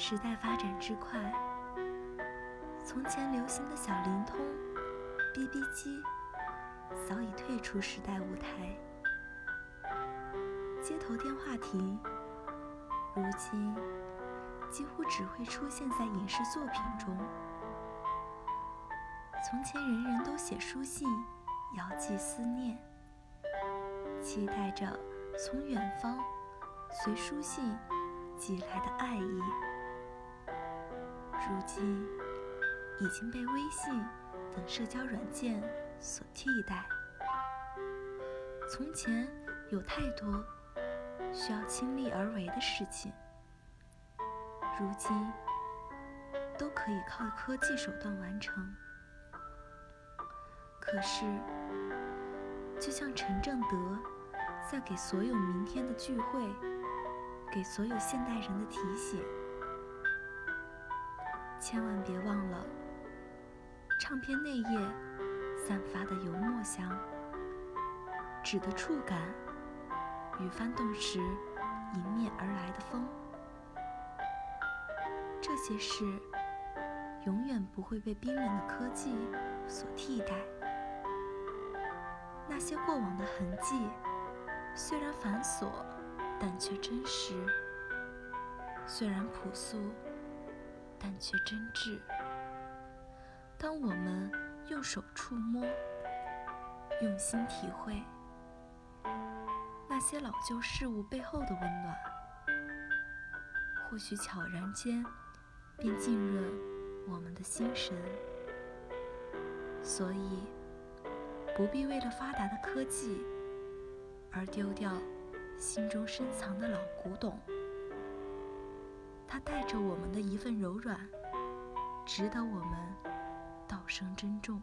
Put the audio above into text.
时代发展之快，从前流行的小灵通、BB 机早已退出时代舞台，街头电话亭如今几乎只会出现在影视作品中。从前人人都写书信，遥寄思念，期待着从远方随书信寄来的爱意。如今已经被微信等社交软件所替代。从前有太多需要亲力而为的事情，如今都可以靠科技手段完成。可是，就像陈正德在给所有明天的聚会，给所有现代人的提醒。千万别忘了，唱片内页散发的油墨香，纸的触感与翻动时迎面而来的风，这些事永远不会被冰冷的科技所替代。那些过往的痕迹，虽然繁琐，但却真实；虽然朴素。但却真挚。当我们用手触摸，用心体会那些老旧事物背后的温暖，或许悄然间便浸润我们的心神。所以，不必为了发达的科技而丢掉心中深藏的老古董。它带着我们的一份柔软，值得我们道声珍重。